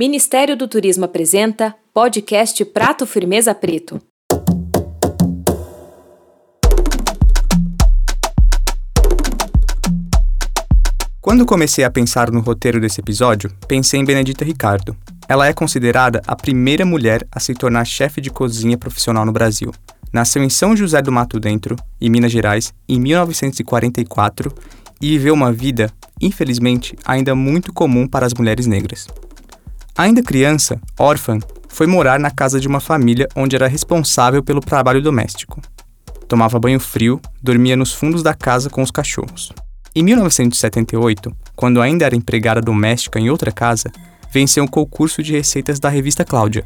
Ministério do Turismo apresenta podcast Prato Firmeza Preto. Quando comecei a pensar no roteiro desse episódio, pensei em Benedita Ricardo. Ela é considerada a primeira mulher a se tornar chefe de cozinha profissional no Brasil. Nasceu em São José do Mato Dentro, em Minas Gerais, em 1944 e viveu uma vida, infelizmente, ainda muito comum para as mulheres negras. Ainda criança, órfã, foi morar na casa de uma família onde era responsável pelo trabalho doméstico. Tomava banho frio, dormia nos fundos da casa com os cachorros. Em 1978, quando ainda era empregada doméstica em outra casa, venceu um concurso de receitas da revista Cláudia.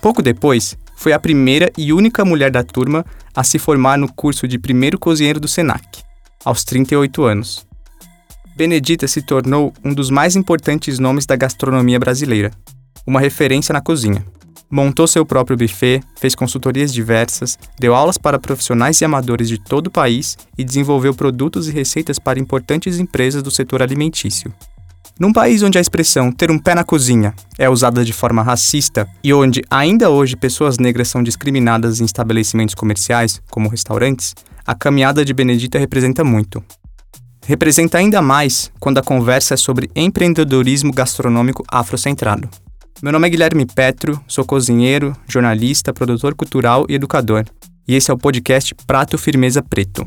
Pouco depois, foi a primeira e única mulher da turma a se formar no curso de primeiro cozinheiro do SENAC, aos 38 anos. Benedita se tornou um dos mais importantes nomes da gastronomia brasileira, uma referência na cozinha. Montou seu próprio buffet, fez consultorias diversas, deu aulas para profissionais e amadores de todo o país e desenvolveu produtos e receitas para importantes empresas do setor alimentício. Num país onde a expressão ter um pé na cozinha é usada de forma racista e onde ainda hoje pessoas negras são discriminadas em estabelecimentos comerciais, como restaurantes, a caminhada de Benedita representa muito representa ainda mais quando a conversa é sobre empreendedorismo gastronômico afrocentrado. Meu nome é Guilherme Petro, sou cozinheiro, jornalista, produtor cultural e educador. E esse é o podcast Prato Firmeza Preto.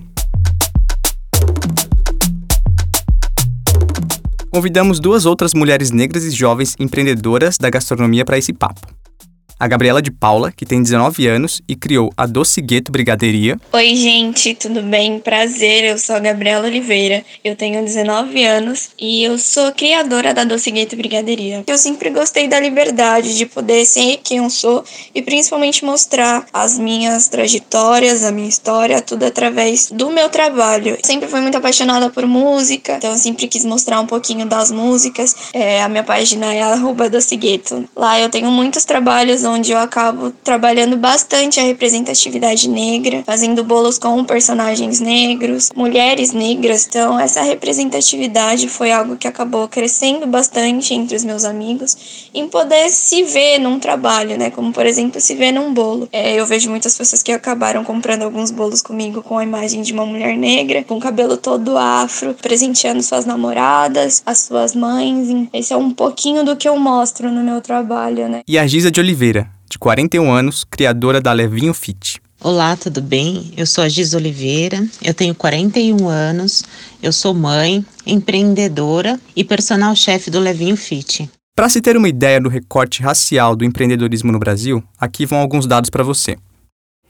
Convidamos duas outras mulheres negras e jovens empreendedoras da gastronomia para esse papo a Gabriela de Paula, que tem 19 anos e criou a Doce Gueto Brigadeiria. Oi, gente, tudo bem? Prazer, eu sou a Gabriela Oliveira, eu tenho 19 anos e eu sou criadora da Doce Gueto Brigadeiria. Eu sempre gostei da liberdade de poder ser quem eu sou e principalmente mostrar as minhas trajetórias, a minha história, tudo através do meu trabalho. Sempre fui muito apaixonada por música, então eu sempre quis mostrar um pouquinho das músicas. É, a minha página é arroba Doce Gueto. Lá eu tenho muitos trabalhos onde eu acabo trabalhando bastante a representatividade negra, fazendo bolos com personagens negros, mulheres negras. Então, essa representatividade foi algo que acabou crescendo bastante entre os meus amigos, em poder se ver num trabalho, né? Como, por exemplo, se ver num bolo. É, eu vejo muitas pessoas que acabaram comprando alguns bolos comigo com a imagem de uma mulher negra, com o cabelo todo afro, presenteando suas namoradas, as suas mães. Esse é um pouquinho do que eu mostro no meu trabalho, né? E a Giza de Oliveira de 41 anos, criadora da Levinho Fit. Olá, tudo bem? Eu sou a Giz Oliveira, eu tenho 41 anos, eu sou mãe, empreendedora e personal chefe do Levinho Fit. Para se ter uma ideia do recorte racial do empreendedorismo no Brasil, aqui vão alguns dados para você.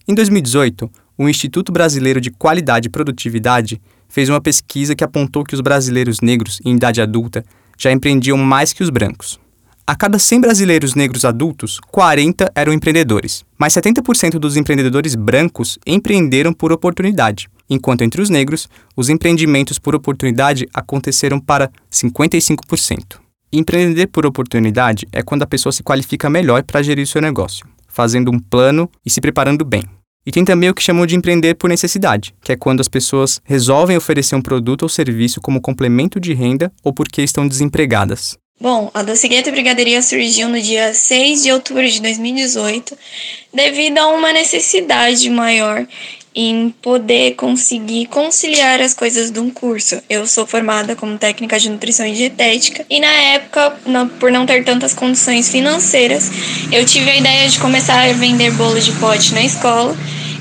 Em 2018, o Instituto Brasileiro de Qualidade e Produtividade fez uma pesquisa que apontou que os brasileiros negros em idade adulta já empreendiam mais que os brancos. A cada 100 brasileiros negros adultos, 40 eram empreendedores, mas 70% dos empreendedores brancos empreenderam por oportunidade, enquanto entre os negros, os empreendimentos por oportunidade aconteceram para 55%. Empreender por oportunidade é quando a pessoa se qualifica melhor para gerir seu negócio, fazendo um plano e se preparando bem. E tem também o que chamam de empreender por necessidade, que é quando as pessoas resolvem oferecer um produto ou serviço como complemento de renda ou porque estão desempregadas. Bom, a Docegueta Brigadeiria surgiu no dia 6 de outubro de 2018 devido a uma necessidade maior em poder conseguir conciliar as coisas de um curso. Eu sou formada como técnica de nutrição e dietética e na época, por não ter tantas condições financeiras, eu tive a ideia de começar a vender bolo de pote na escola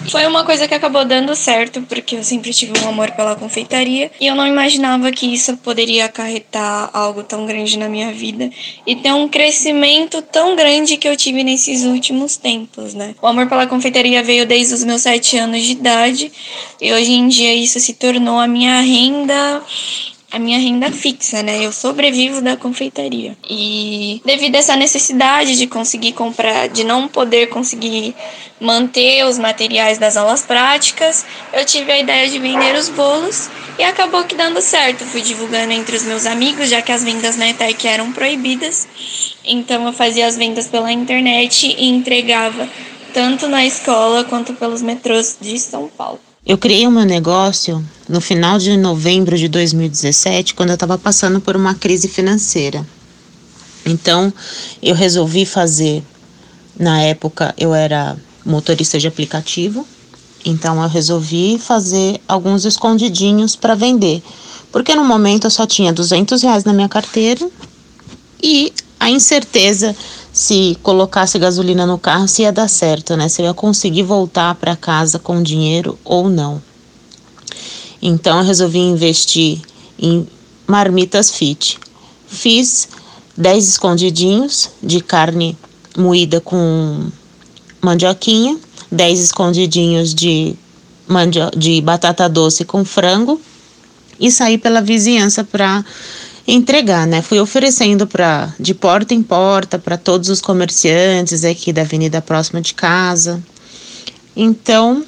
foi uma coisa que acabou dando certo, porque eu sempre tive um amor pela confeitaria e eu não imaginava que isso poderia acarretar algo tão grande na minha vida e ter um crescimento tão grande que eu tive nesses últimos tempos, né? O amor pela confeitaria veio desde os meus sete anos de idade e hoje em dia isso se tornou a minha renda a minha renda fixa, né? Eu sobrevivo da confeitaria. E devido a essa necessidade de conseguir comprar, de não poder conseguir manter os materiais das aulas práticas, eu tive a ideia de vender os bolos e acabou que dando certo. Fui divulgando entre os meus amigos, já que as vendas na ETEC eram proibidas. Então eu fazia as vendas pela internet e entregava tanto na escola quanto pelos metrôs de São Paulo. Eu criei o meu negócio no final de novembro de 2017, quando eu estava passando por uma crise financeira. Então, eu resolvi fazer. Na época, eu era motorista de aplicativo, então eu resolvi fazer alguns escondidinhos para vender. Porque no momento eu só tinha 200 reais na minha carteira e a incerteza se colocasse gasolina no carro se ia dar certo, né? Se eu ia conseguir voltar para casa com dinheiro ou não. Então eu resolvi investir em marmitas fit. Fiz 10 escondidinhos de carne moída com mandioquinha, 10 escondidinhos de, de batata doce com frango e saí pela vizinhança para entregar, né? Fui oferecendo para de porta em porta para todos os comerciantes aqui da avenida próxima de casa. Então,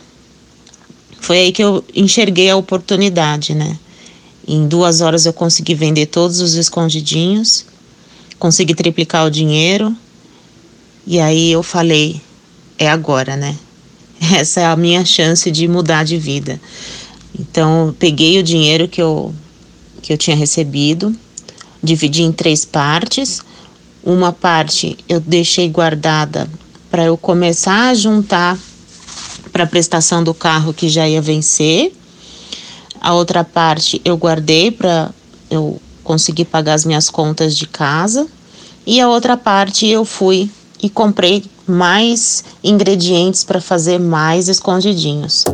foi aí que eu enxerguei a oportunidade, né? Em duas horas eu consegui vender todos os escondidinhos, consegui triplicar o dinheiro. E aí eu falei, é agora, né? Essa é a minha chance de mudar de vida. Então, eu peguei o dinheiro que eu, que eu tinha recebido, dividi em três partes. Uma parte eu deixei guardada para eu começar a juntar para a prestação do carro que já ia vencer. A outra parte eu guardei para eu conseguir pagar as minhas contas de casa. E a outra parte eu fui e comprei mais ingredientes para fazer mais escondidinhos.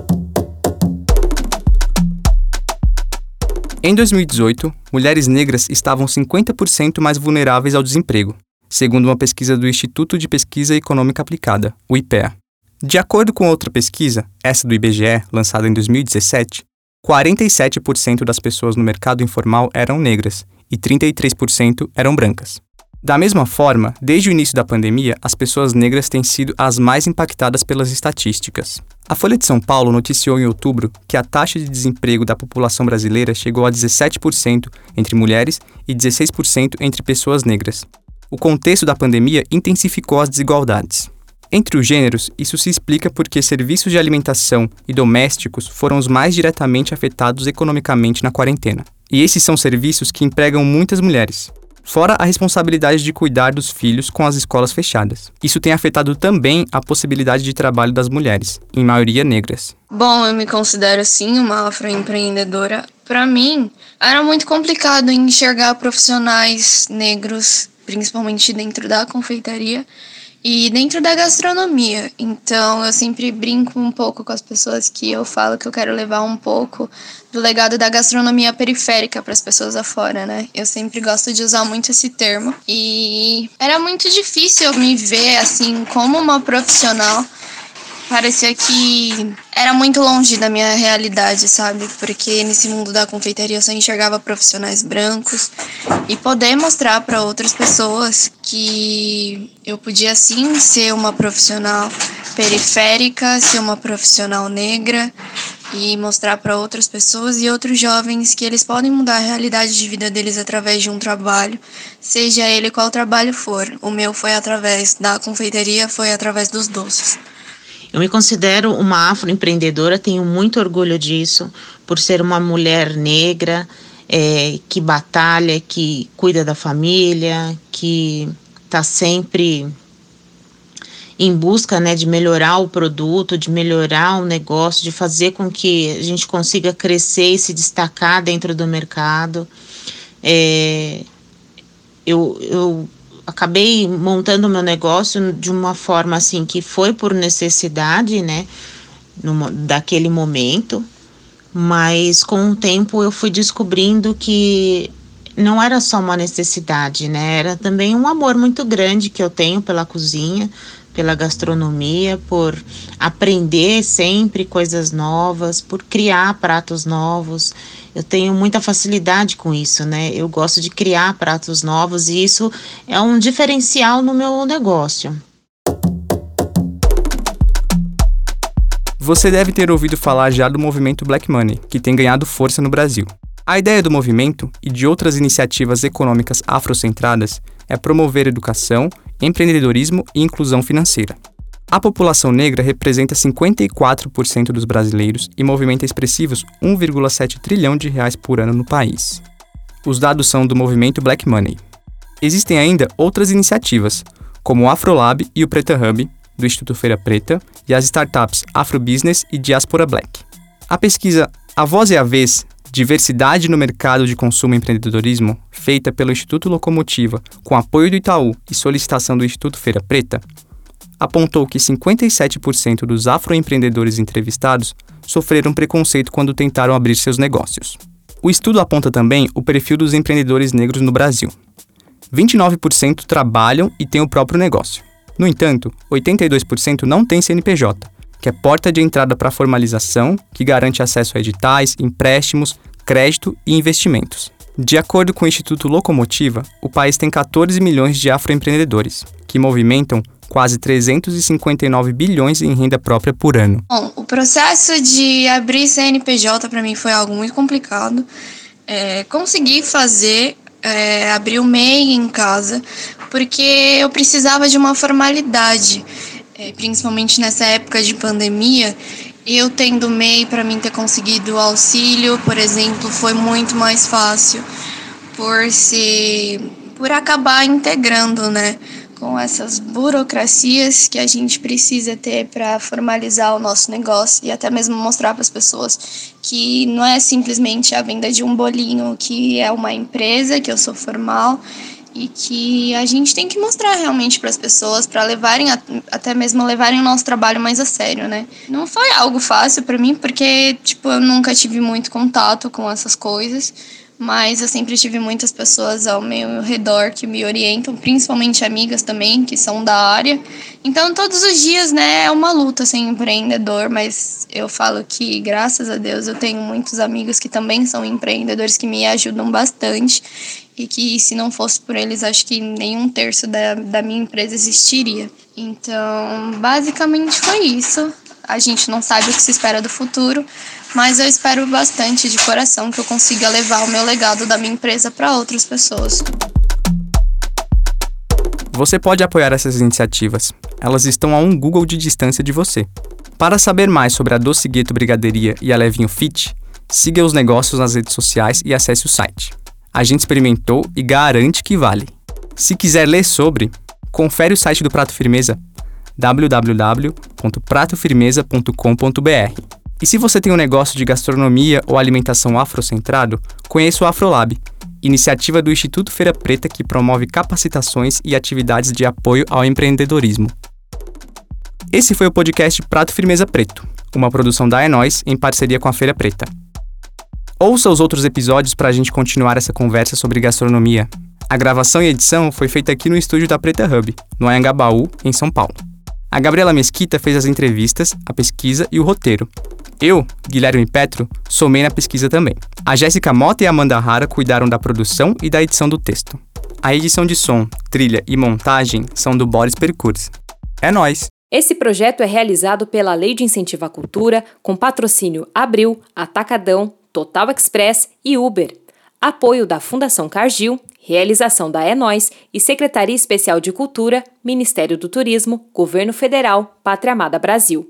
Em 2018, mulheres negras estavam 50% mais vulneráveis ao desemprego, segundo uma pesquisa do Instituto de Pesquisa Econômica Aplicada, o IPEA. De acordo com outra pesquisa, essa do IBGE, lançada em 2017, 47% das pessoas no mercado informal eram negras e 33% eram brancas. Da mesma forma, desde o início da pandemia, as pessoas negras têm sido as mais impactadas pelas estatísticas. A Folha de São Paulo noticiou em outubro que a taxa de desemprego da população brasileira chegou a 17% entre mulheres e 16% entre pessoas negras. O contexto da pandemia intensificou as desigualdades. Entre os gêneros, isso se explica porque serviços de alimentação e domésticos foram os mais diretamente afetados economicamente na quarentena. E esses são serviços que empregam muitas mulheres fora a responsabilidade de cuidar dos filhos com as escolas fechadas. Isso tem afetado também a possibilidade de trabalho das mulheres, em maioria negras. Bom, eu me considero sim uma afroempreendedora. Para mim, era muito complicado enxergar profissionais negros, principalmente dentro da confeitaria, e dentro da gastronomia. Então, eu sempre brinco um pouco com as pessoas que eu falo que eu quero levar um pouco do legado da gastronomia periférica para as pessoas afora, né? Eu sempre gosto de usar muito esse termo e era muito difícil eu me ver assim como uma profissional parecia que era muito longe da minha realidade, sabe? Porque nesse mundo da confeitaria eu só enxergava profissionais brancos e poder mostrar para outras pessoas que eu podia sim ser uma profissional periférica, ser uma profissional negra e mostrar para outras pessoas e outros jovens que eles podem mudar a realidade de vida deles através de um trabalho, seja ele qual trabalho for. O meu foi através da confeitaria, foi através dos doces. Eu me considero uma afroempreendedora, tenho muito orgulho disso, por ser uma mulher negra é, que batalha, que cuida da família, que está sempre em busca né, de melhorar o produto, de melhorar o negócio, de fazer com que a gente consiga crescer e se destacar dentro do mercado. É, eu, eu acabei montando meu negócio de uma forma assim que foi por necessidade, né, numa, daquele momento, mas com o tempo eu fui descobrindo que não era só uma necessidade, né, era também um amor muito grande que eu tenho pela cozinha, pela gastronomia, por aprender sempre coisas novas, por criar pratos novos. Eu tenho muita facilidade com isso, né? Eu gosto de criar pratos novos e isso é um diferencial no meu negócio. Você deve ter ouvido falar já do movimento Black Money, que tem ganhado força no Brasil. A ideia do movimento e de outras iniciativas econômicas afrocentradas é promover educação empreendedorismo e inclusão financeira. A população negra representa 54% dos brasileiros e movimenta expressivos 1,7 trilhão de reais por ano no país. Os dados são do movimento Black Money. Existem ainda outras iniciativas, como o Afrolab e o Preta Hub, do Instituto Feira Preta, e as startups Afrobusiness e Diaspora Black. A pesquisa A Voz é a Vez Diversidade no Mercado de Consumo e Empreendedorismo, feita pelo Instituto Locomotiva, com apoio do Itaú e solicitação do Instituto Feira Preta, apontou que 57% dos afroempreendedores entrevistados sofreram preconceito quando tentaram abrir seus negócios. O estudo aponta também o perfil dos empreendedores negros no Brasil. 29% trabalham e têm o próprio negócio. No entanto, 82% não têm CNPJ, que é porta de entrada para formalização, que garante acesso a editais, empréstimos, crédito e investimentos. De acordo com o Instituto Locomotiva, o país tem 14 milhões de afroempreendedores, que movimentam quase 359 bilhões em renda própria por ano. Bom, o processo de abrir CNPJ para mim foi algo muito complicado. É, consegui fazer, é, abrir o MEI em casa, porque eu precisava de uma formalidade é, principalmente nessa época de pandemia, eu tendo MEI para mim ter conseguido auxílio, por exemplo, foi muito mais fácil por se por acabar integrando, né, com essas burocracias que a gente precisa ter para formalizar o nosso negócio e até mesmo mostrar para as pessoas que não é simplesmente a venda de um bolinho, que é uma empresa, que eu sou formal e que a gente tem que mostrar realmente para as pessoas para levarem até mesmo levarem o nosso trabalho mais a sério, né? Não foi algo fácil para mim porque tipo eu nunca tive muito contato com essas coisas, mas eu sempre tive muitas pessoas ao meu redor que me orientam, principalmente amigas também que são da área. Então todos os dias, né, é uma luta ser empreendedor, mas eu falo que graças a Deus eu tenho muitos amigos que também são empreendedores que me ajudam bastante e que se não fosse por eles, acho que nenhum terço da, da minha empresa existiria. Então, basicamente foi isso. A gente não sabe o que se espera do futuro, mas eu espero bastante de coração que eu consiga levar o meu legado da minha empresa para outras pessoas. Você pode apoiar essas iniciativas. Elas estão a um Google de distância de você. Para saber mais sobre a Doce Gueto Brigadeiria e a Levinho Fit, siga os negócios nas redes sociais e acesse o site. A gente experimentou e garante que vale. Se quiser ler sobre, confere o site do Prato Firmeza www.pratofirmeza.com.br. E se você tem um negócio de gastronomia ou alimentação afrocentrado, conheça o Afrolab, iniciativa do Instituto Feira Preta que promove capacitações e atividades de apoio ao empreendedorismo. Esse foi o podcast Prato Firmeza Preto, uma produção da Enóis em parceria com a Feira Preta. Ouça os outros episódios para a gente continuar essa conversa sobre gastronomia. A gravação e edição foi feita aqui no estúdio da Preta Hub, no Anhangabaú, em São Paulo. A Gabriela Mesquita fez as entrevistas, a pesquisa e o roteiro. Eu, Guilherme Petro, somei na pesquisa também. A Jéssica Mota e a Amanda Rara cuidaram da produção e da edição do texto. A edição de som, trilha e montagem são do Boris Percurso. É nós. Esse projeto é realizado pela Lei de Incentivo à Cultura, com patrocínio Abril, Atacadão, Total Express e Uber. Apoio da Fundação Cargill, realização da Enóis e Secretaria Especial de Cultura, Ministério do Turismo, Governo Federal, Pátria Amada Brasil.